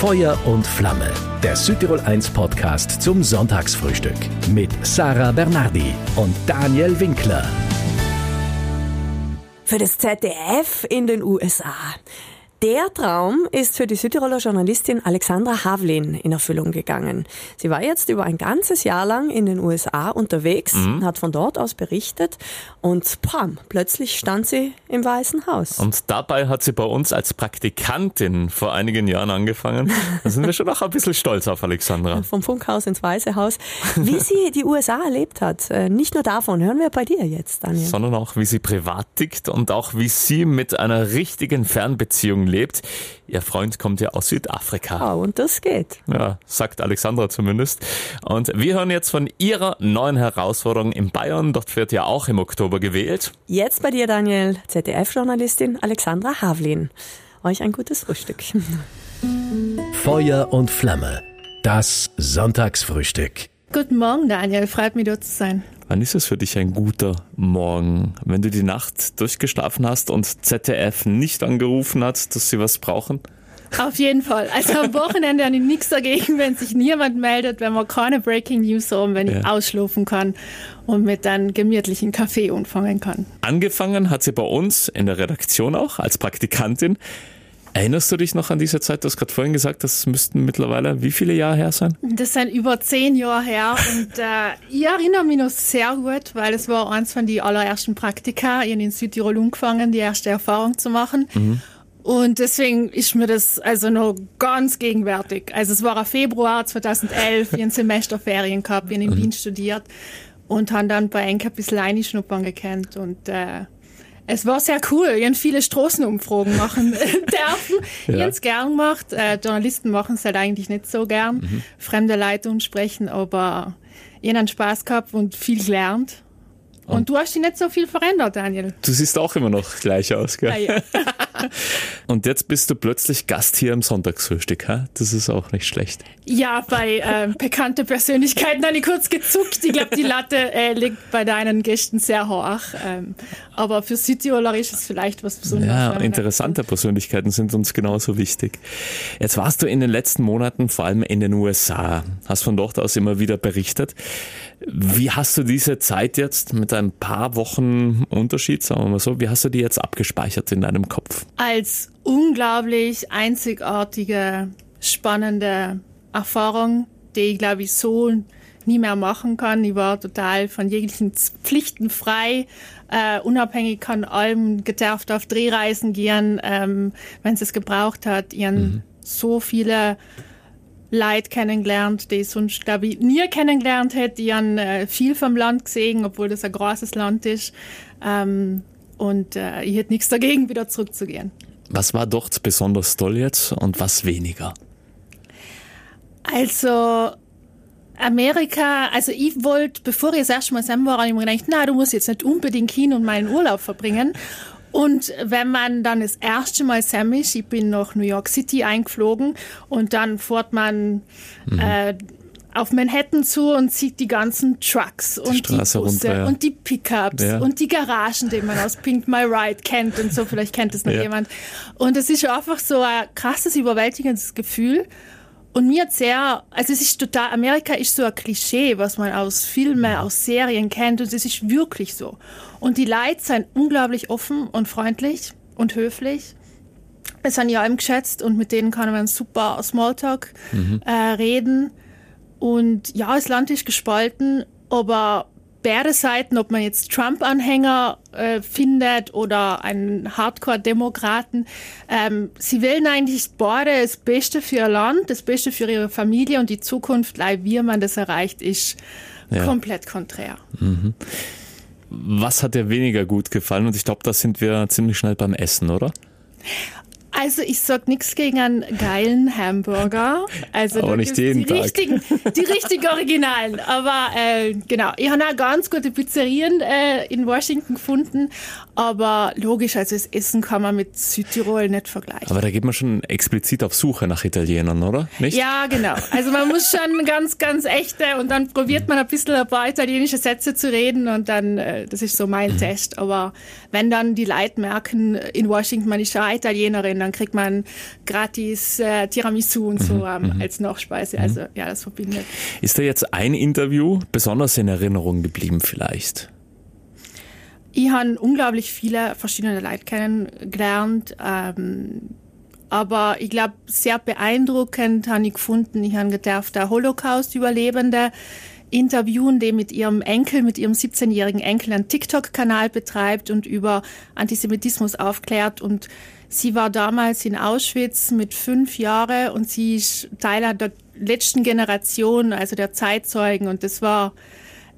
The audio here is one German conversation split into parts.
Feuer und Flamme, der Südtirol 1 Podcast zum Sonntagsfrühstück mit Sarah Bernardi und Daniel Winkler. Für das ZDF in den USA. Der Traum ist für die Südtiroler Journalistin Alexandra Havlin in Erfüllung gegangen. Sie war jetzt über ein ganzes Jahr lang in den USA unterwegs, mhm. hat von dort aus berichtet und pam, plötzlich stand sie im Weißen Haus. Und dabei hat sie bei uns als Praktikantin vor einigen Jahren angefangen. Da sind wir schon auch ein bisschen stolz auf Alexandra. Vom Funkhaus ins Weiße Haus. Wie sie die USA erlebt hat, äh, nicht nur davon, hören wir bei dir jetzt, Daniel. Sondern auch, wie sie privat tickt und auch, wie sie mit einer richtigen Fernbeziehung lebt. Ihr Freund kommt ja aus Südafrika. Oh, und das geht. Ja, sagt Alexandra zumindest. Und wir hören jetzt von ihrer neuen Herausforderung in Bayern. Dort wird ja auch im Oktober gewählt. Jetzt bei dir, Daniel, ZDF-Journalistin Alexandra Havlin. Euch ein gutes Frühstück. Feuer und Flamme. Das Sonntagsfrühstück. Guten Morgen, Daniel. Freut mich, dort zu sein. Wann ist es für dich ein guter Morgen? Wenn du die Nacht durchgeschlafen hast und ZDF nicht angerufen hat, dass sie was brauchen? Auf jeden Fall. Also am Wochenende habe ich nichts dagegen, wenn sich niemand meldet, wenn man keine Breaking News haben, wenn ja. ich ausschlafen kann und mit einem gemütlichen Kaffee anfangen kann. Angefangen hat sie bei uns in der Redaktion auch als Praktikantin. Erinnerst du dich noch an diese Zeit? Du hast gerade vorhin gesagt, das müssten mittlerweile wie viele Jahre her sein? Das sind über zehn Jahre her und äh, ich erinnere mich noch sehr gut, weil es war eins von den allerersten Praktika. Ich habe in Südtirol angefangen, die erste Erfahrung zu machen. Mhm. Und deswegen ist mir das also noch ganz gegenwärtig. Also es war Februar 2011, ich ein Semesterferien gehabt, ich habe in mhm. Wien studiert und habe dann bei Enke ein bisschen reinschnuppern gekannt und äh, es war sehr cool. Ich habe viele Straßenumfragen machen dürfen. ja. Ich habe es gern gemacht. Äh, Journalisten machen es halt eigentlich nicht so gern. Mhm. Fremde Leute sprechen, aber ich habe Spaß gehabt und viel gelernt. Und, und, du hast dich nicht so viel verändert, Daniel. Du siehst auch immer noch gleich aus, gell? Ah, ja. und jetzt bist du plötzlich Gast hier im Sonntagsfrühstück, ha? Das ist auch nicht schlecht. Ja, bei äh, bekannte Persönlichkeiten habe ich kurz gezuckt. Ich glaube, die Latte äh, liegt bei deinen Gästen sehr hoch. Ähm, aber für Südtiroler ist es vielleicht was Besonderes. Ja, interessante Persönlichkeiten sind uns genauso wichtig. Jetzt warst du in den letzten Monaten vor allem in den USA, hast von dort aus immer wieder berichtet. Wie hast du diese Zeit jetzt mit ein paar Wochen Unterschied, sagen wir mal so, wie hast du die jetzt abgespeichert in deinem Kopf? Als unglaublich einzigartige, spannende Erfahrung, die ich glaube ich so nie mehr machen kann. Ich war total von jeglichen Pflichten frei, äh, unabhängig von allem gedarft auf Drehreisen gehen, ähm, wenn es es gebraucht hat. Ihren mhm. so viele Leute kennengelernt, die ich sonst, glaube ich, nie kennengelernt hätte. Die haben äh, viel vom Land gesehen, obwohl das ein großes Land ist. Ähm, und äh, ich hätte nichts dagegen, wieder zurückzugehen. Was war dort besonders toll jetzt und was weniger? Also Amerika, also ich wollte, bevor ich das erste Mal zusammen war, habe ich mir gedacht, na, du musst jetzt nicht unbedingt hin und meinen Urlaub verbringen. Und wenn man dann das erste Mal Sam ist, ich bin nach New York City eingeflogen und dann fährt man mhm. äh, auf Manhattan zu und sieht die ganzen Trucks die und Straße die Busse runter, ja. und die Pickups ja. und die Garagen, die man aus Pink My Ride kennt und so, vielleicht kennt es noch ja. jemand. Und es ist einfach so ein krasses, überwältigendes Gefühl. Und mir hat sehr, also es ist total, Amerika ist so ein Klischee, was man aus Filmen, mhm. aus Serien kennt und es ist wirklich so. Und die Leute sind unglaublich offen und freundlich und höflich. Es sind ja allem geschätzt und mit denen kann man super Smalltalk mhm. äh, reden. Und ja, das Land ist gespalten, aber beide Seiten, ob man jetzt Trump-Anhänger äh, findet oder einen Hardcore-Demokraten, ähm, sie wollen eigentlich beide das Beste für ihr Land, das Beste für ihre Familie und die Zukunft, wie man das erreicht, ist ja. komplett konträr. Mhm. Was hat dir weniger gut gefallen? Und ich glaube, da sind wir ziemlich schnell beim Essen, oder? Also ich sag nichts gegen einen geilen Hamburger. Also Aber nicht jeden die Tag. Richtigen, die richtigen Originalen. Aber äh, genau, ich habe auch ganz gute Pizzerien äh, in Washington gefunden. Aber logisch, also das Essen kann man mit Südtirol nicht vergleichen. Aber da geht man schon explizit auf Suche nach Italienern, oder? Nicht? Ja, genau. Also man muss schon ganz, ganz echte und dann probiert man ein bisschen ein paar italienische Sätze zu reden und dann, äh, das ist so mein mhm. Test. Aber wenn dann die Leute merken, in Washington man ist schon Italienerin, dann kriegt man gratis äh, Tiramisu und so Mhm, ähm, als Nachspeise. Also ja, das verbindet. Ist da jetzt ein Interview besonders in Erinnerung geblieben vielleicht? Ich habe unglaublich viele verschiedene Leute kennengelernt. Ähm, aber ich glaube, sehr beeindruckend habe ich gefunden, ich habe gedacht, der Holocaust-Überlebende interviewen, die mit ihrem Enkel, mit ihrem 17-jährigen Enkel einen TikTok-Kanal betreibt und über Antisemitismus aufklärt. Und sie war damals in Auschwitz mit fünf Jahren und sie ist Teil der letzten Generation, also der Zeitzeugen. Und das war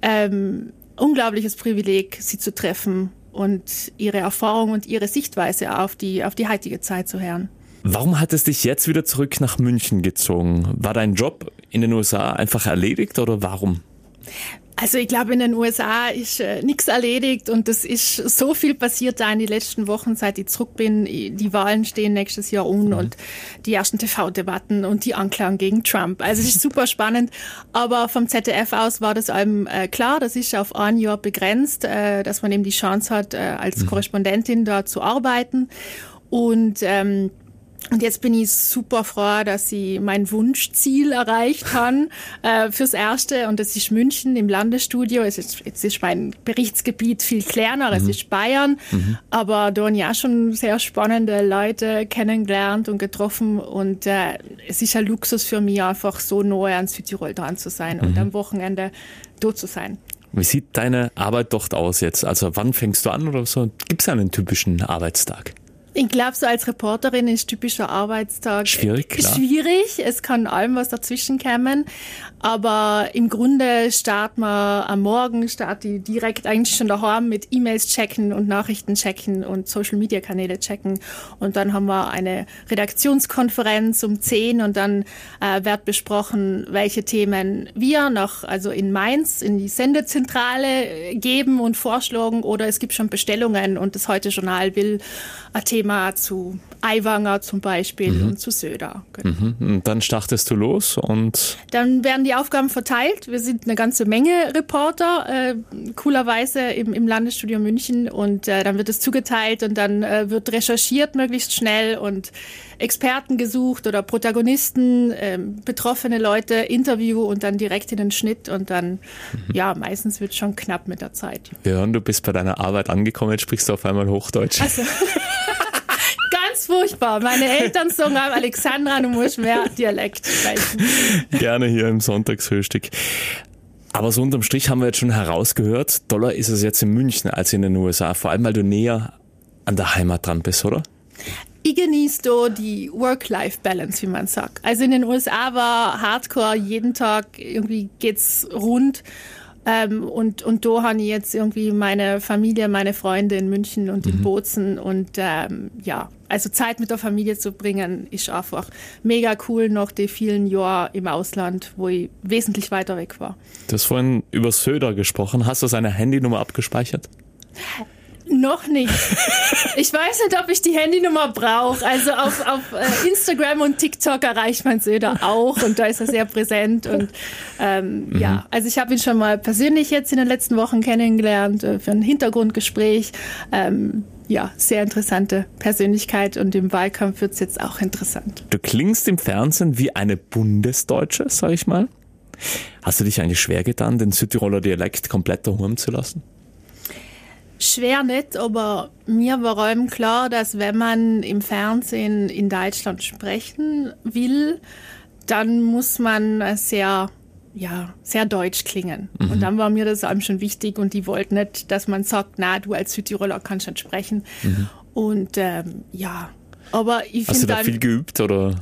ähm, unglaubliches Privileg, sie zu treffen und ihre Erfahrung und ihre Sichtweise auf die, auf die heutige Zeit zu hören. Warum hat es dich jetzt wieder zurück nach München gezogen? War dein Job in den USA einfach erledigt oder warum? Also ich glaube, in den USA ist äh, nichts erledigt und es ist so viel passiert da in den letzten Wochen, seit ich zurück bin. Die Wahlen stehen nächstes Jahr um mhm. und die ersten TV-Debatten und die Anklagen gegen Trump. Also es ist super spannend, aber vom ZDF aus war das allem äh, klar, das ist auf ein Jahr begrenzt, äh, dass man eben die Chance hat, äh, als mhm. Korrespondentin da zu arbeiten und ähm, und jetzt bin ich super froh, dass ich mein Wunschziel erreicht habe äh, fürs Erste. Und das ist München im Landesstudio. Es ist, jetzt ist mein Berichtsgebiet viel kleiner, mhm. es ist Bayern. Mhm. Aber da habe ich auch schon sehr spannende Leute kennengelernt und getroffen. Und äh, es ist ein Luxus für mich, einfach so nahe an Südtirol dran zu sein mhm. und am Wochenende dort zu sein. Wie sieht deine Arbeit dort aus jetzt? Also wann fängst du an oder so? Gibt es einen typischen Arbeitstag? Ich glaube, so als Reporterin ist typischer Arbeitstag schwierig. Klar. Schwierig. Es kann allem was dazwischen kommen. Aber im Grunde starten wir am Morgen, starte ich direkt eigentlich schon daheim mit E-Mails checken und Nachrichten checken und Social Media Kanäle checken. Und dann haben wir eine Redaktionskonferenz um 10 und dann äh, wird besprochen, welche Themen wir noch, also in Mainz, in die Sendezentrale geben und vorschlagen oder es gibt schon Bestellungen und das Heute Journal will ein Thema zu Aiwanger zum Beispiel mhm. und zu Söder. Genau. Mhm. Und dann startest du los und? Dann werden die Aufgaben verteilt. Wir sind eine ganze Menge Reporter, äh, coolerweise im, im Landesstudio München und äh, dann wird es zugeteilt und dann äh, wird recherchiert möglichst schnell und Experten gesucht oder Protagonisten, äh, betroffene Leute, Interview und dann direkt in den Schnitt und dann, mhm. ja, meistens wird es schon knapp mit der Zeit. Wir hören, du bist bei deiner Arbeit angekommen, jetzt sprichst du auf einmal Hochdeutsch. Also. ganz furchtbar. Meine Eltern sagen auch, Alexandra, du musst mehr Dialekt sprechen. Gerne hier im Sonntagsfrühstück. Aber so unterm Strich haben wir jetzt schon herausgehört, doller ist es jetzt in München als in den USA, vor allem weil du näher an der Heimat dran bist, oder? Ich genieße da die Work-Life-Balance, wie man sagt. Also in den USA war Hardcore jeden Tag, irgendwie geht's rund. Ähm, und, und da habe ich jetzt irgendwie meine Familie, meine Freunde in München und in mhm. Bozen. Und ähm, ja, also Zeit mit der Familie zu bringen, ist einfach mega cool nach den vielen Jahren im Ausland, wo ich wesentlich weiter weg war. Du hast vorhin über Söder gesprochen. Hast du seine Handynummer abgespeichert? Noch nicht. Ich weiß nicht, ob ich die Handynummer brauche. Also auf, auf äh, Instagram und TikTok erreicht man Söder auch und da ist er sehr präsent. Und ähm, mhm. ja, also ich habe ihn schon mal persönlich jetzt in den letzten Wochen kennengelernt äh, für ein Hintergrundgespräch. Ähm, ja, sehr interessante Persönlichkeit und im Wahlkampf wird es jetzt auch interessant. Du klingst im Fernsehen wie eine Bundesdeutsche, sag ich mal. Hast du dich eigentlich schwer getan, den Südtiroler Dialekt komplett daheim zu lassen? Schwer nicht, aber mir war allem klar, dass wenn man im Fernsehen in Deutschland sprechen will, dann muss man sehr, ja, sehr deutsch klingen. Mhm. Und dann war mir das allem schon wichtig und die wollten nicht, dass man sagt, na, du als Südtiroler kannst nicht sprechen. Mhm. Und ähm, ja, aber ich finde. Hast du da viel geübt oder?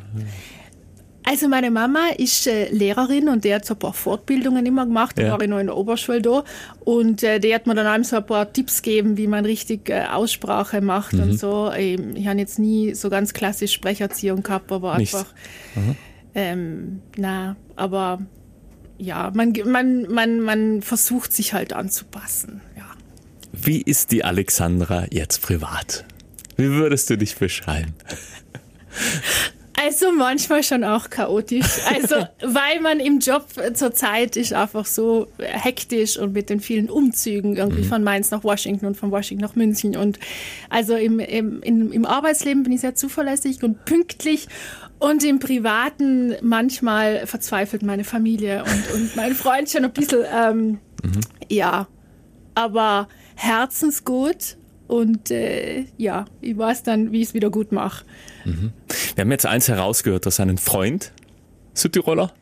Also meine Mama ist äh, Lehrerin und die hat so ein paar Fortbildungen immer gemacht. Da ja. war ich noch in der Oberschule da. Und äh, die hat mir dann auch so ein paar Tipps gegeben, wie man richtig äh, Aussprache macht mhm. und so. Ähm, ich habe jetzt nie so ganz klassisch Sprecherziehung gehabt, aber Nicht. einfach. Mhm. Ähm, na, aber ja, man, man, man, man versucht sich halt anzupassen. Ja. Wie ist die Alexandra jetzt privat? Wie würdest du dich beschreiben? Also manchmal schon auch chaotisch. Also weil man im Job zurzeit ist einfach so hektisch und mit den vielen Umzügen irgendwie mhm. von Mainz nach Washington und von Washington nach München. Und also im, im, im Arbeitsleben bin ich sehr zuverlässig und pünktlich. Und im Privaten manchmal verzweifelt meine Familie und, und mein Freund schon ein bisschen, ähm, mhm. ja, aber herzensgut und äh, ja, ich weiß dann, wie ich es wieder gut mache. Mhm. Wir haben jetzt eins herausgehört, dass einen Freund, Südtiroler?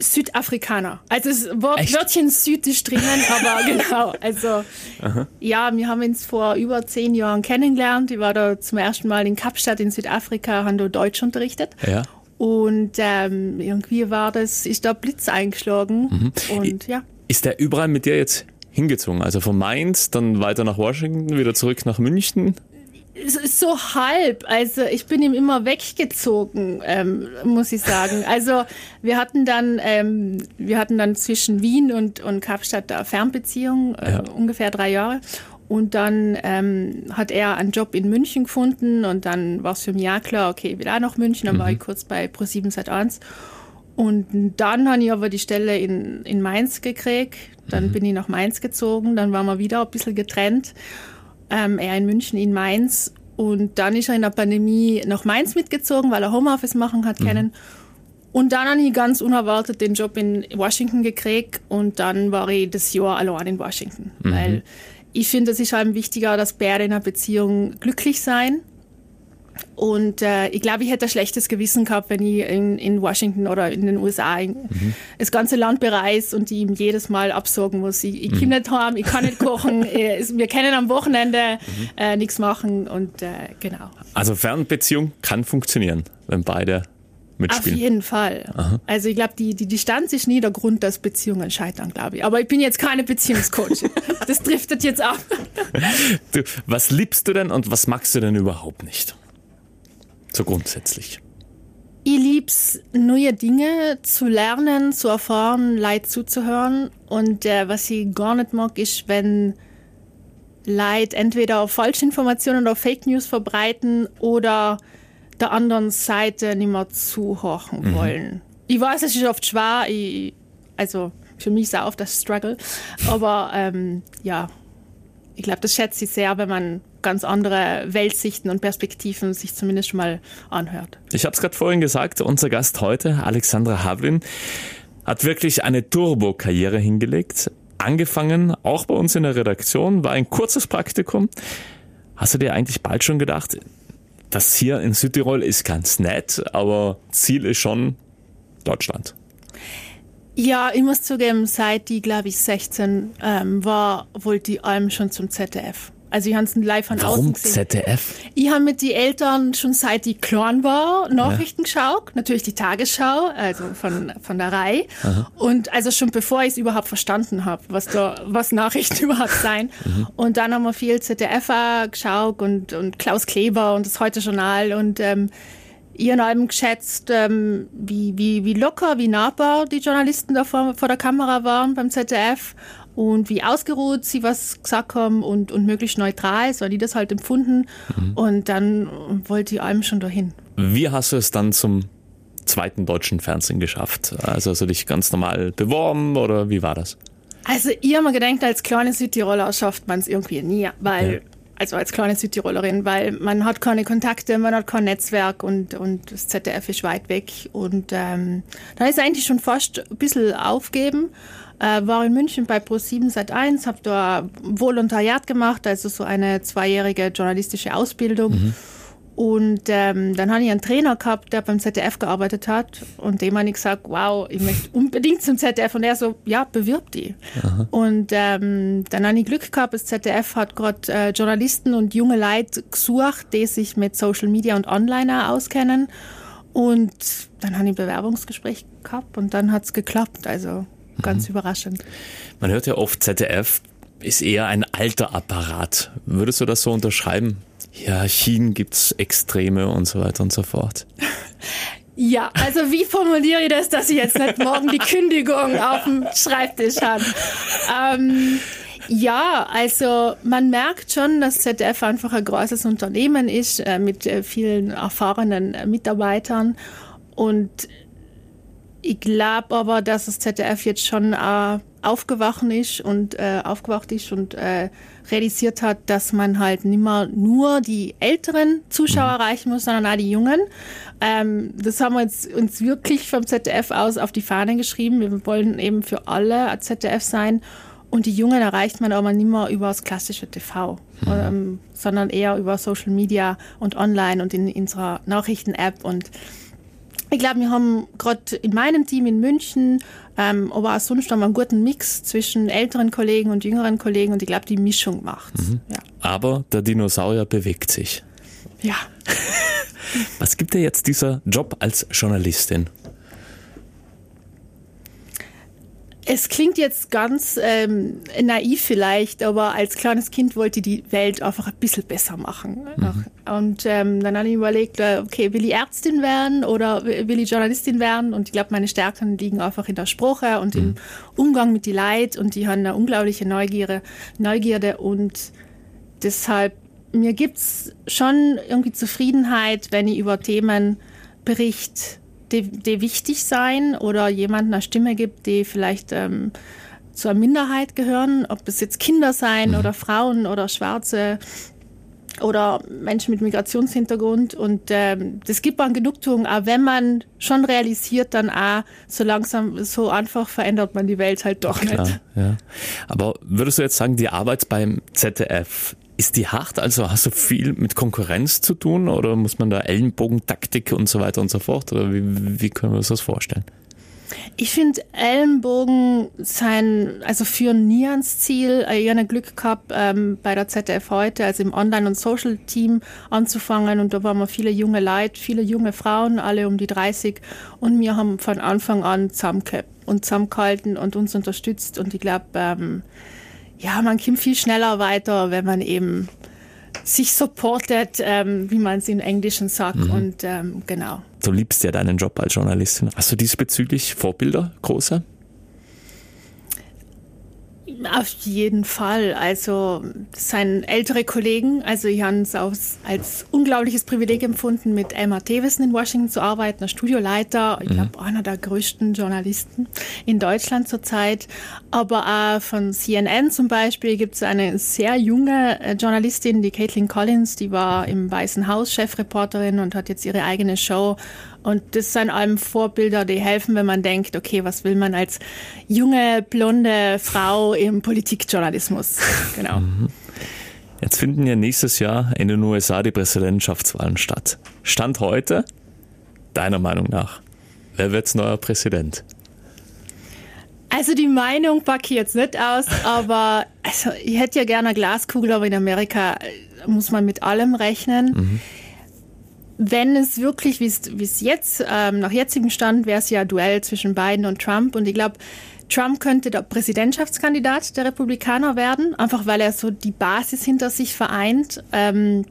Südafrikaner. Also das Wörtchen Süd ist drinnen, aber genau. Also Aha. ja, wir haben uns vor über zehn Jahren kennengelernt. Ich war da zum ersten Mal in Kapstadt in Südafrika, habe da Deutsch unterrichtet. Ja. Und ähm, irgendwie war das, ist da Blitz eingeschlagen. Mhm. Und ja. Ist der überall mit dir jetzt hingezogen? Also von Mainz, dann weiter nach Washington, wieder zurück nach München? So halb. Also ich bin ihm immer weggezogen, ähm, muss ich sagen. Also wir hatten dann, ähm, wir hatten dann zwischen Wien und, und Kapstadt da Fernbeziehungen, äh, ja. ungefähr drei Jahre. Und dann ähm, hat er einen Job in München gefunden und dann war es für mich ja klar, okay, wieder nach München. Dann mhm. war ich kurz bei Pro7 Sat1. Und dann habe ich aber die Stelle in, in Mainz gekriegt. Dann mhm. bin ich nach Mainz gezogen. Dann waren wir wieder ein bisschen getrennt. Ähm, er in München, in Mainz. Und dann ist er in der Pandemie nach Mainz mitgezogen, weil er Homeoffice machen hat mhm. können. Und dann habe ich ganz unerwartet den Job in Washington gekriegt und dann war ich das Jahr allein in Washington. Mhm. Weil ich finde, es ist halt wichtiger, dass beide in einer Beziehung glücklich sein und äh, ich glaube, ich hätte ein schlechtes Gewissen gehabt, wenn ich in, in Washington oder in den USA mhm. das ganze Land bereise und die ihm jedes Mal absagen muss. Ich, ich mhm. komme nicht heim, ich kann nicht kochen, äh, wir können am Wochenende mhm. äh, nichts machen und äh, genau. Also Fernbeziehung kann funktionieren, wenn beide mitspielen. Auf jeden Fall. Aha. Also ich glaube, die, die Distanz ist nie der Grund, dass Beziehungen scheitern, glaube ich. Aber ich bin jetzt keine Beziehungscoach. das driftet jetzt ab. Du, was liebst du denn und was magst du denn überhaupt nicht? So grundsätzlich? Ich lieb's, neue Dinge zu lernen, zu erfahren, Leid zuzuhören. Und äh, was ich gar nicht mag, ist, wenn Leid entweder auf Falschinformationen oder Fake News verbreiten oder der anderen Seite nicht mehr zuhören mhm. wollen. Ich weiß, es ist oft schwer, ich, also für mich ist auch oft das Struggle, aber ähm, ja, ich glaube, das schätze ich sehr, wenn man ganz andere Weltsichten und Perspektiven sich zumindest schon mal anhört. Ich habe es gerade vorhin gesagt, unser Gast heute, Alexandra Havlin, hat wirklich eine Turbo-Karriere hingelegt. Angefangen, auch bei uns in der Redaktion, war ein kurzes Praktikum. Hast du dir eigentlich bald schon gedacht, das hier in Südtirol ist ganz nett, aber Ziel ist schon Deutschland? Ja, ich muss zugeben, seit die, glaube ich, 16 ähm, war, wollte die allem schon zum ZDF. Also ich habe es live von Warum außen gesehen. ZDF? Ich habe mit den Eltern schon seit die klein war Nachrichten ja. geschaut, natürlich die Tagesschau, also von, von der Reihe. Aha. Und also schon bevor ich es überhaupt verstanden habe, was da, was Nachrichten überhaupt sein. Mhm. Und dann haben wir viel ZDF geschaut und, und Klaus Kleber und das Heute Journal und ähm, ihren Alben geschätzt, ähm, wie, wie, wie locker, wie nahbar die Journalisten da vor, vor der Kamera waren beim ZDF und wie ausgeruht sie was gesagt haben und, und möglichst neutral, so die das halt empfunden. Mhm. Und dann wollte ich allem schon dahin. Wie hast du es dann zum zweiten deutschen Fernsehen geschafft? Also hast du dich ganz normal beworben oder wie war das? Also ich habe mir gedacht, als kleine Südtiroler schafft man es irgendwie nie, weil, ja. also als kleine Südtirolerin, weil man hat keine Kontakte, man hat kein Netzwerk und, und das ZDF ist weit weg. Und ähm, dann ist eigentlich schon fast ein bisschen aufgeben. Äh, war in München bei Pro7 seit 1, habe da Volontariat gemacht, also so eine zweijährige journalistische Ausbildung. Mhm. Und ähm, dann habe ich einen Trainer gehabt, der beim ZDF gearbeitet hat und dem habe ich gesagt, wow, ich möchte unbedingt zum ZDF. Und er so, ja, bewirb die. Aha. Und ähm, dann habe ich Glück gehabt, das ZDF hat gerade äh, Journalisten und junge Leute gesucht, die sich mit Social Media und Online auskennen. Und dann habe ich ein Bewerbungsgespräch gehabt und dann hat es geklappt. Also Ganz mhm. überraschend. Man hört ja oft, ZDF ist eher ein alter Apparat. Würdest du das so unterschreiben? Hierarchien gibt's Extreme und so weiter und so fort. Ja, also wie formuliere ich das, dass ich jetzt nicht morgen die Kündigung auf dem Schreibtisch habe? Ähm, Ja, also man merkt schon, dass ZDF einfach ein großes Unternehmen ist äh, mit äh, vielen erfahrenen äh, Mitarbeitern und ich glaube aber, dass das ZDF jetzt schon äh, aufgewacht ist und äh, aufgewacht ist und äh, realisiert hat, dass man halt nicht mehr nur die älteren Zuschauer mhm. erreichen muss, sondern auch die jungen. Ähm, das haben wir jetzt, uns wirklich vom ZDF aus auf die Fahne geschrieben. Wir wollen eben für alle ZDF sein. Und die Jungen erreicht man aber nicht mehr über das klassische TV, mhm. ähm, sondern eher über Social Media und online und in unserer Nachrichten-App und ich glaube, wir haben gerade in meinem Team in München, ähm, aber auch sonst haben wir einen guten Mix zwischen älteren Kollegen und jüngeren Kollegen und ich glaube, die Mischung macht. Mhm. Ja. Aber der Dinosaurier bewegt sich. Ja. Was gibt dir jetzt dieser Job als Journalistin? Es klingt jetzt ganz ähm, naiv vielleicht, aber als kleines Kind wollte ich die Welt einfach ein bisschen besser machen. Mhm. Und ähm, dann habe ich überlegt, äh, okay, will ich Ärztin werden oder will ich Journalistin werden? Und ich glaube, meine Stärken liegen einfach in der Sprache und mhm. im Umgang mit die Leid und die haben eine unglaubliche Neugierde, Neugierde und deshalb, mir gibt's schon irgendwie Zufriedenheit, wenn ich über Themen berichte, die, die wichtig sein oder jemand eine Stimme gibt, die vielleicht ähm, zur Minderheit gehören, ob es jetzt Kinder sein mhm. oder Frauen oder Schwarze oder Menschen mit Migrationshintergrund. Und ähm, das gibt man Genugtuung, auch wenn man schon realisiert, dann auch so langsam, so einfach verändert man die Welt halt doch Klar, nicht. Ja. Aber würdest du jetzt sagen, die Arbeit beim ZDF, ist die hart? Also hast du viel mit Konkurrenz zu tun oder muss man da Ellenbogentaktik und so weiter und so fort? Oder wie, wie können wir uns das vorstellen? Ich finde Ellenbogen sein, also führen nie ans Ziel. Ich habe Glück gehabt, ähm, bei der ZDF heute, also im Online- und Social-Team anzufangen. Und da waren wir viele junge Leute, viele junge Frauen, alle um die 30. Und wir haben von Anfang an zusammengehabt und zusammengehalten und uns unterstützt. Und ich glaube, ähm, ja, man kommt viel schneller weiter, wenn man eben sich supportet, ähm, wie man es in Englischen sagt. Mhm. Und ähm, genau. Du liebst ja deinen Job als Journalistin. Hast du diesbezüglich Vorbilder, große? Auf jeden Fall. Also sein ältere Kollegen, also ich habe es als unglaubliches Privileg empfunden, mit Emma Davison in Washington zu arbeiten, der Studioleiter, ich glaube mhm. einer der größten Journalisten in Deutschland zurzeit. Aber auch von CNN zum Beispiel gibt es eine sehr junge äh, Journalistin, die Caitlin Collins, die war im Weißen Haus Chefreporterin und hat jetzt ihre eigene Show und das sind allem Vorbilder, die helfen, wenn man denkt, okay, was will man als junge, blonde Frau im Politikjournalismus? Genau. Mhm. Jetzt finden ja nächstes Jahr in den USA die Präsidentschaftswahlen statt. Stand heute, deiner Meinung nach, wer wird neuer Präsident? Also die Meinung packe ich jetzt nicht aus, aber also ich hätte ja gerne eine Glaskugel, aber in Amerika muss man mit allem rechnen. Mhm wenn es wirklich, wie es jetzt, ähm, nach jetzigem Stand, wäre es ja Duell zwischen Biden und Trump. Und ich glaube, Trump könnte der Präsidentschaftskandidat der Republikaner werden, einfach weil er so die Basis hinter sich vereint. Ähm,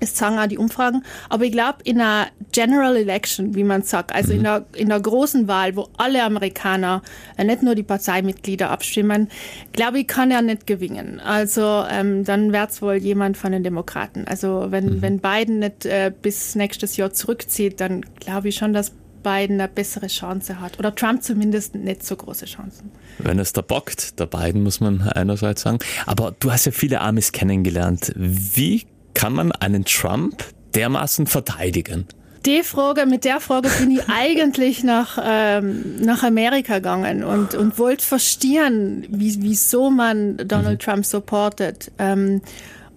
es sagen auch die Umfragen. Aber ich glaube, in einer General Election, wie man sagt, also in, der, in der großen Wahl, wo alle Amerikaner, äh, nicht nur die Parteimitglieder abstimmen, glaube ich, kann er nicht gewinnen. Also ähm, dann wird es wohl jemand von den Demokraten. Also wenn, mhm. wenn Biden nicht äh, bis nächstes Jahr zurückzieht, dann glaube ich schon, dass Biden eine bessere Chance hat. Oder Trump zumindest nicht so große Chancen. Wenn es da bockt, der Biden, muss man einerseits sagen. Aber du hast ja viele Amis kennengelernt. Wie kann man einen Trump dermaßen verteidigen? Die Frage, mit der Frage bin ich eigentlich nach, ähm, nach Amerika gegangen und, und wollte verstehen, wie, wieso man Donald mhm. Trump supportet. Ähm,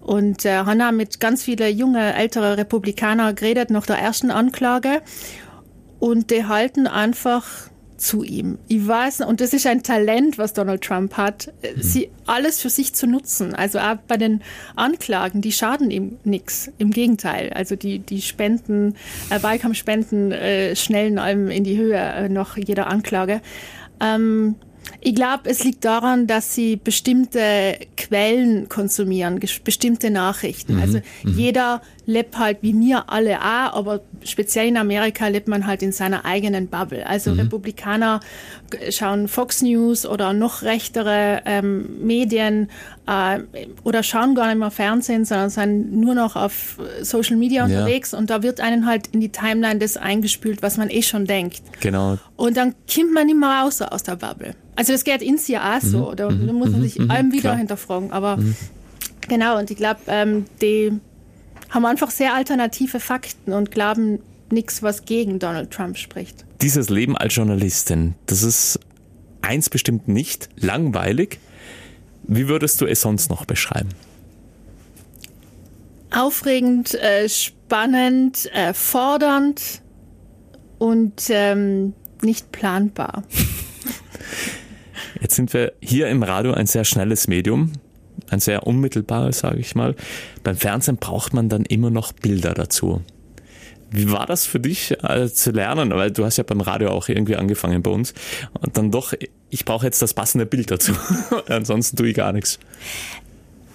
und äh, Hannah mit ganz viele junge, ältere Republikaner geredet nach der ersten Anklage. Und die halten einfach zu ihm. Ich weiß, und das ist ein Talent, was Donald Trump hat, mhm. sie alles für sich zu nutzen. Also auch bei den Anklagen, die schaden ihm nichts. Im Gegenteil. Also die, die Spenden, äh, Wahlkampfspenden äh, schnellen allem in die Höhe äh, noch jeder Anklage. Ähm, Ich glaube, es liegt daran, dass sie bestimmte Quellen konsumieren, bestimmte Nachrichten. Mhm. Also mhm. jeder lebt halt wie mir alle auch, aber speziell in Amerika lebt man halt in seiner eigenen Bubble. Also mhm. Republikaner schauen Fox News oder noch rechtere ähm, Medien äh, oder schauen gar nicht mehr Fernsehen, sondern sind nur noch auf Social Media ja. unterwegs und da wird einen halt in die Timeline das eingespült, was man eh schon denkt. Genau. Und dann kommt man mehr raus aus der Bubble. Also das geht ins Jahr auch so. Mhm. Da, da, muss man mhm. sich mhm. allem wieder Klar. hinterfragen. Aber mhm. genau, und ich glaube, ähm, die haben einfach sehr alternative Fakten und glauben nichts, was gegen Donald Trump spricht. Dieses Leben als Journalistin, das ist eins bestimmt nicht langweilig. Wie würdest du es sonst noch beschreiben? Aufregend, äh, spannend, äh, fordernd und ähm, nicht planbar. Jetzt sind wir hier im Radio ein sehr schnelles Medium ein sehr unmittelbares, sage ich mal. Beim Fernsehen braucht man dann immer noch Bilder dazu. Wie war das für dich äh, zu lernen? Weil du hast ja beim Radio auch irgendwie angefangen bei uns. Und dann doch, ich brauche jetzt das passende Bild dazu. Ansonsten tue ich gar nichts.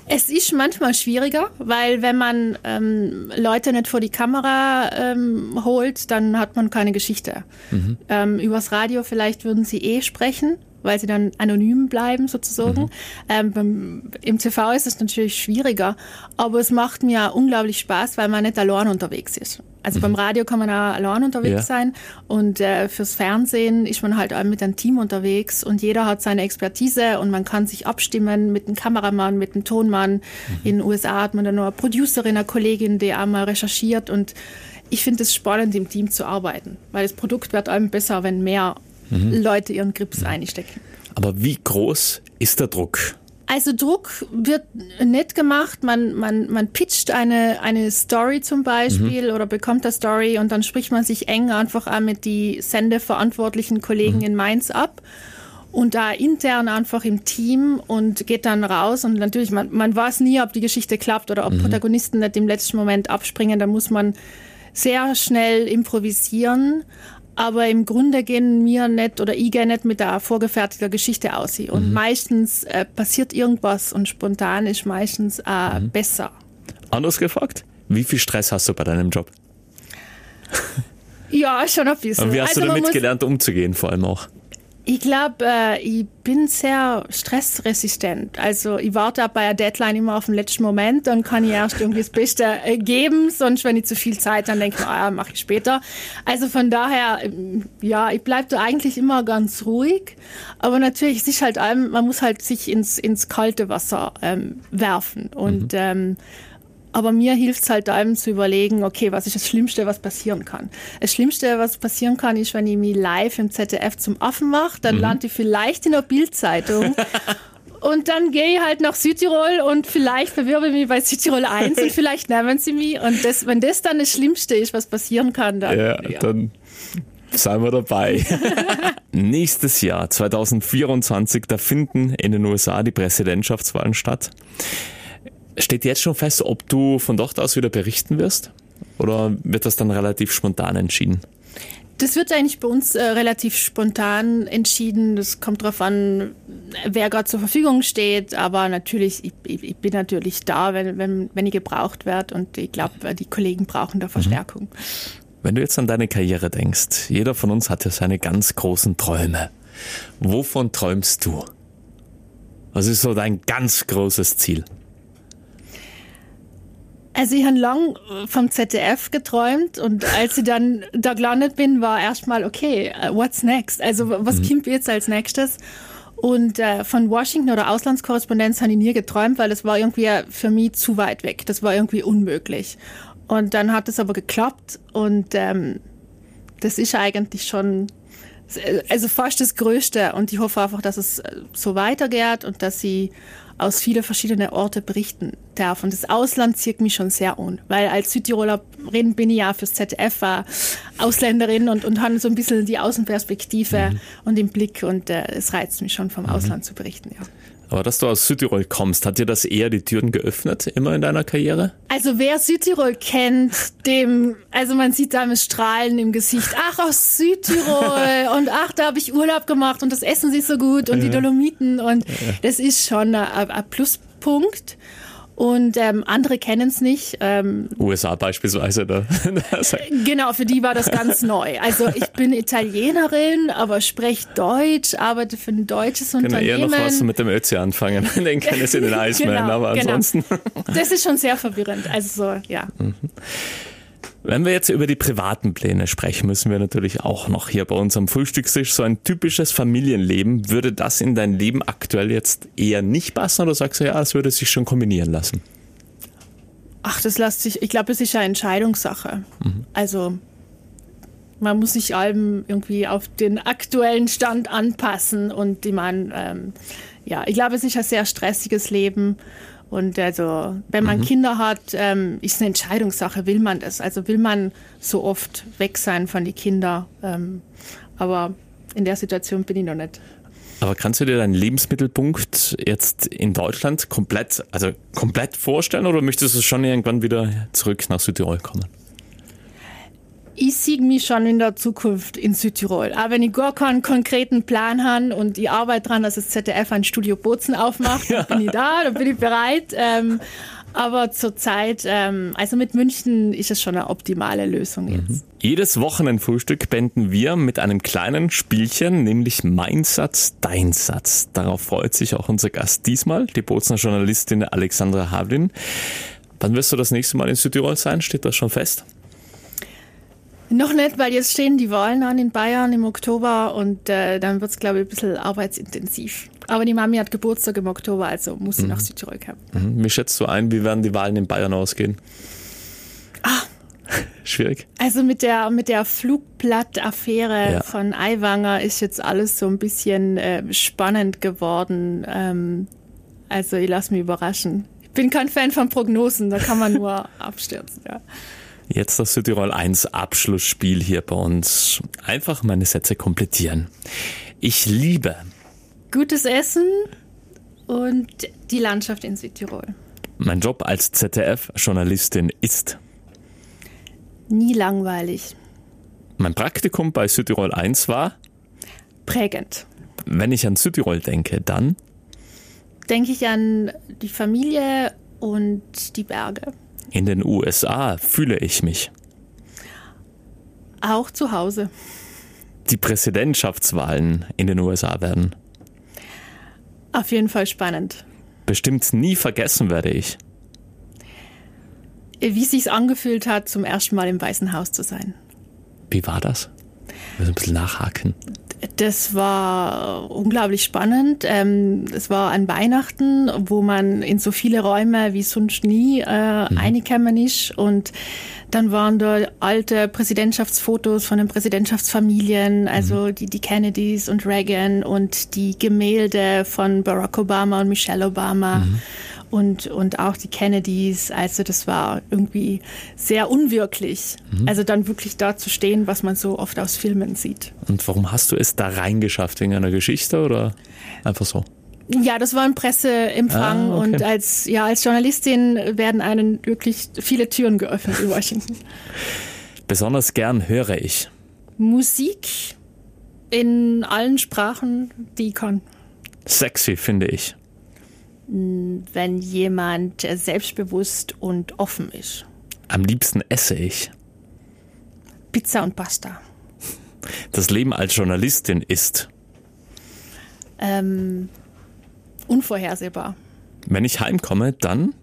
Es ist manchmal schwieriger, weil wenn man ähm, Leute nicht vor die Kamera ähm, holt, dann hat man keine Geschichte. Mhm. Ähm, übers Radio vielleicht würden sie eh sprechen, weil sie dann anonym bleiben sozusagen. Mhm. Ähm, beim, Im TV ist es natürlich schwieriger, aber es macht mir unglaublich Spaß, weil man nicht allein unterwegs ist. Also mhm. beim Radio kann man auch allein unterwegs ja. sein und äh, fürs Fernsehen ist man halt auch mit einem Team unterwegs und jeder hat seine Expertise und man kann sich abstimmen mit dem Kameramann, mit dem Tonmann. Mhm. In den USA hat man dann noch eine Producerin, eine Kollegin, die auch mal recherchiert und ich finde es spannend, im Team zu arbeiten, weil das Produkt wird einem besser, wenn mehr mhm. Leute ihren Grips mhm. einstecken. Aber wie groß ist der Druck? Also Druck wird nicht gemacht. Man, man, man pitcht eine, eine Story zum Beispiel mhm. oder bekommt eine Story und dann spricht man sich eng einfach auch mit die sendeverantwortlichen Kollegen mhm. in Mainz ab und da intern einfach im Team und geht dann raus und natürlich, man, man weiß nie, ob die Geschichte klappt oder ob mhm. Protagonisten nicht im letzten Moment abspringen. Da muss man sehr schnell improvisieren. Aber im Grunde gehen mir nicht oder ich gehe nicht mit der vorgefertigten Geschichte aus. Und mhm. meistens äh, passiert irgendwas und spontan ist meistens äh, mhm. besser. Anders gefragt, wie viel Stress hast du bei deinem Job? ja, schon ein bisschen. Und wie hast also du damit gelernt, umzugehen, vor allem auch? Ich glaube, äh, ich bin sehr stressresistent. Also ich warte bei einer Deadline immer auf den letzten Moment, dann kann ich erst irgendwie das Beste äh, geben. Sonst, wenn ich zu viel Zeit, dann denke ich, ah, mache ich später. Also von daher, ähm, ja, ich bleibe da eigentlich immer ganz ruhig. Aber natürlich, es ist halt allem, man muss halt sich ins, ins kalte Wasser ähm, werfen. Und mhm. ähm, aber mir hilft es halt einem zu überlegen, okay, was ist das Schlimmste, was passieren kann? Das Schlimmste, was passieren kann, ist, wenn ich mich live im ZDF zum Affen mache, dann mhm. lande ich vielleicht in der Bildzeitung. Und dann gehe ich halt nach Südtirol und vielleicht bewirbe ich mich bei Südtirol 1 und vielleicht nehmen sie mich. Und das, wenn das dann das Schlimmste ist, was passieren kann, dann. Ja, ja. dann seien wir dabei. Nächstes Jahr, 2024, da finden in den USA die Präsidentschaftswahlen statt. Steht jetzt schon fest, ob du von dort aus wieder berichten wirst? Oder wird das dann relativ spontan entschieden? Das wird eigentlich bei uns äh, relativ spontan entschieden. Das kommt darauf an, wer gerade zur Verfügung steht. Aber natürlich, ich, ich, bin natürlich da, wenn, wenn, wenn ich gebraucht werde. Und ich glaube, die Kollegen brauchen da mhm. Verstärkung. Wenn du jetzt an deine Karriere denkst, jeder von uns hat ja seine ganz großen Träume. Wovon träumst du? Was ist so dein ganz großes Ziel? Also ich habe lang vom ZDF geträumt und als ich dann da gelandet bin, war erstmal, okay, uh, what's next? Also was mhm. kommt jetzt als nächstes? Und äh, von Washington oder Auslandskorrespondenz habe ich nie geträumt, weil das war irgendwie für mich zu weit weg. Das war irgendwie unmöglich. Und dann hat es aber geklappt und ähm, das ist eigentlich schon also fast das Größte und ich hoffe einfach, dass es so weitergeht und dass sie aus vielen verschiedenen Orten berichten darf. Und das Ausland zieht mich schon sehr an, weil als Südtiroler reden bin ich ja fürs ZDF war Ausländerin und, und habe so ein bisschen die Außenperspektive mhm. und den Blick und äh, es reizt mich schon vom mhm. Ausland zu berichten. Ja. Aber dass du aus Südtirol kommst, hat dir das eher die Türen geöffnet, immer in deiner Karriere? Also wer Südtirol kennt, dem, also man sieht da mit Strahlen im Gesicht, ach aus Südtirol und ach, da habe ich Urlaub gemacht und das Essen ist so gut und ja. die Dolomiten und das ist schon ein, ein Pluspunkt und ähm, andere kennen es nicht. Ähm, USA beispielsweise. Da. genau, für die war das ganz neu. Also ich bin Italienerin, aber spreche Deutsch, arbeite für ein deutsches Unternehmen. Genau, eher noch was mit dem Ötzi anfangen. Den kennen sie den Iceman, genau, aber genau. ansonsten. Das ist schon sehr verwirrend. Also so, ja. Mhm. Wenn wir jetzt über die privaten Pläne sprechen, müssen wir natürlich auch noch hier bei uns am Frühstückstisch so ein typisches Familienleben. Würde das in dein Leben aktuell jetzt eher nicht passen oder sagst du, ja, es würde sich schon kombinieren lassen? Ach, das lässt sich, ich glaube, es ist eine Entscheidungssache. Mhm. Also, man muss sich allem irgendwie auf den aktuellen Stand anpassen und die man, ähm, ja, ich glaube, es ist ein sehr stressiges Leben und also, wenn man mhm. Kinder hat, ähm, ist eine Entscheidungssache, will man das? Also will man so oft weg sein von den Kindern? Ähm, aber in der Situation bin ich noch nicht. Aber kannst du dir deinen Lebensmittelpunkt jetzt in Deutschland komplett, also komplett vorstellen oder möchtest du schon irgendwann wieder zurück nach Südtirol kommen? Ich sehe mich schon in der Zukunft in Südtirol. Aber wenn ich gar keinen konkreten Plan habe und ich arbeite daran, dass das ZDF ein Studio Bozen aufmacht, dann bin ich da, dann bin ich bereit. Ähm, aber zurzeit, ähm, also mit München ist es schon eine optimale Lösung jetzt. Mhm. Jedes Wochenendfrühstück beenden wir mit einem kleinen Spielchen, nämlich Mein Satz, Dein Satz. Darauf freut sich auch unser Gast diesmal, die Bozner Journalistin Alexandra Havlin. Wann wirst du das nächste Mal in Südtirol sein? Steht das schon fest? Noch nicht, weil jetzt stehen die Wahlen an in Bayern im Oktober und äh, dann wird es, glaube ich, ein bisschen arbeitsintensiv. Aber die Mami hat Geburtstag im Oktober, also muss sie mhm. nach Südtirol kommen. Mhm. Wie schätzt du ein, wie werden die Wahlen in Bayern ausgehen? Ah. Schwierig. Also mit der, mit der Flugblattaffäre ja. von Aiwanger ist jetzt alles so ein bisschen äh, spannend geworden. Ähm, also ich lasse mich überraschen. Ich bin kein Fan von Prognosen, da kann man nur abstürzen. Ja. Jetzt das Südtirol 1 Abschlussspiel hier bei uns. Einfach meine Sätze komplettieren. Ich liebe gutes Essen und die Landschaft in Südtirol. Mein Job als ZDF-Journalistin ist nie langweilig. Mein Praktikum bei Südtirol 1 war prägend. Wenn ich an Südtirol denke, dann denke ich an die Familie und die Berge. In den USA fühle ich mich. Auch zu Hause. Die Präsidentschaftswahlen in den USA werden. Auf jeden Fall spannend. Bestimmt nie vergessen werde ich. Wie es sich angefühlt hat, zum ersten Mal im Weißen Haus zu sein. Wie war das? Ein bisschen nachhaken. Das war unglaublich spannend. Ähm, es war an Weihnachten, wo man in so viele Räume wie sonst nie äh, mhm. reingekommen ist. Und dann waren da alte Präsidentschaftsfotos von den Präsidentschaftsfamilien, also mhm. die, die Kennedys und Reagan und die Gemälde von Barack Obama und Michelle Obama. Mhm und, und auch die Kennedys. Also das war irgendwie sehr unwirklich. Mhm. Also dann wirklich da zu stehen, was man so oft aus Filmen sieht. Und warum hast du es da reingeschafft? Wegen einer Geschichte oder einfach so? Ja, das war ein Presseempfang ah, okay. und als, ja, als Journalistin werden einen wirklich viele Türen geöffnet in Washington. Besonders gern höre ich. Musik in allen Sprachen, die ich kann. Sexy, finde ich wenn jemand selbstbewusst und offen ist. Am liebsten esse ich. Pizza und Pasta. Das Leben als Journalistin ist. Ähm, unvorhersehbar. Wenn ich heimkomme, dann?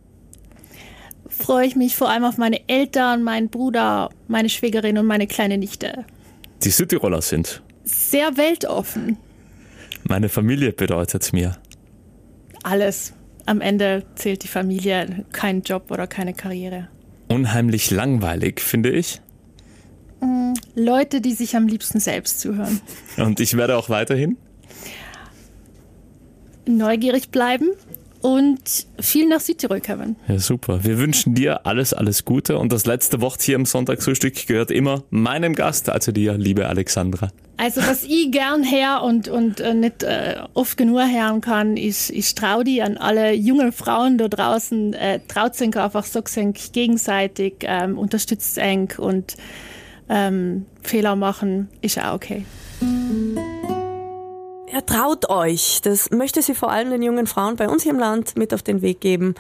Freue ich mich vor allem auf meine Eltern, meinen Bruder, meine Schwägerin und meine kleine Nichte. Die Südtiroler sind. Sehr weltoffen. Meine Familie bedeutet mir alles. Am Ende zählt die Familie, kein Job oder keine Karriere. Unheimlich langweilig, finde ich. Mm, Leute, die sich am liebsten selbst zuhören. Und ich werde auch weiterhin? Neugierig bleiben und viel nach Südtirol kommen. Ja, super. Wir wünschen dir alles, alles Gute. Und das letzte Wort hier im Sonntagsfrühstück gehört immer meinem Gast, also dir, liebe Alexandra. Also was ich gern her und, und äh, nicht äh, oft genug hören kann, ist, ich traue die an alle jungen Frauen da draußen, äh, traut sich einfach so gegenseitig, ähm, unterstützt eng und ähm, Fehler machen ist auch okay. Ja, traut euch. Das möchte sie vor allem den jungen Frauen bei uns hier im Land mit auf den Weg geben.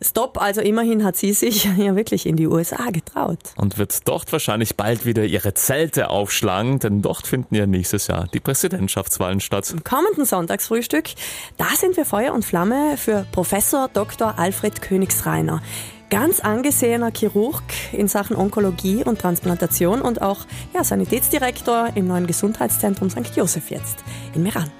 Stop, also immerhin hat sie sich ja wirklich in die USA getraut. Und wird dort wahrscheinlich bald wieder ihre Zelte aufschlagen, denn dort finden ja nächstes Jahr die Präsidentschaftswahlen statt. Im kommenden Sonntagsfrühstück, da sind wir Feuer und Flamme für Professor Dr. Alfred Königsreiner ganz angesehener Chirurg in Sachen Onkologie und Transplantation und auch ja, Sanitätsdirektor im neuen Gesundheitszentrum St. Josef jetzt in Meran.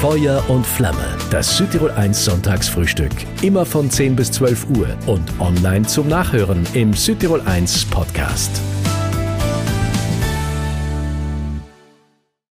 Feuer und Flamme, das Südtirol 1 Sonntagsfrühstück. Immer von 10 bis 12 Uhr und online zum Nachhören im Südtirol 1 Podcast.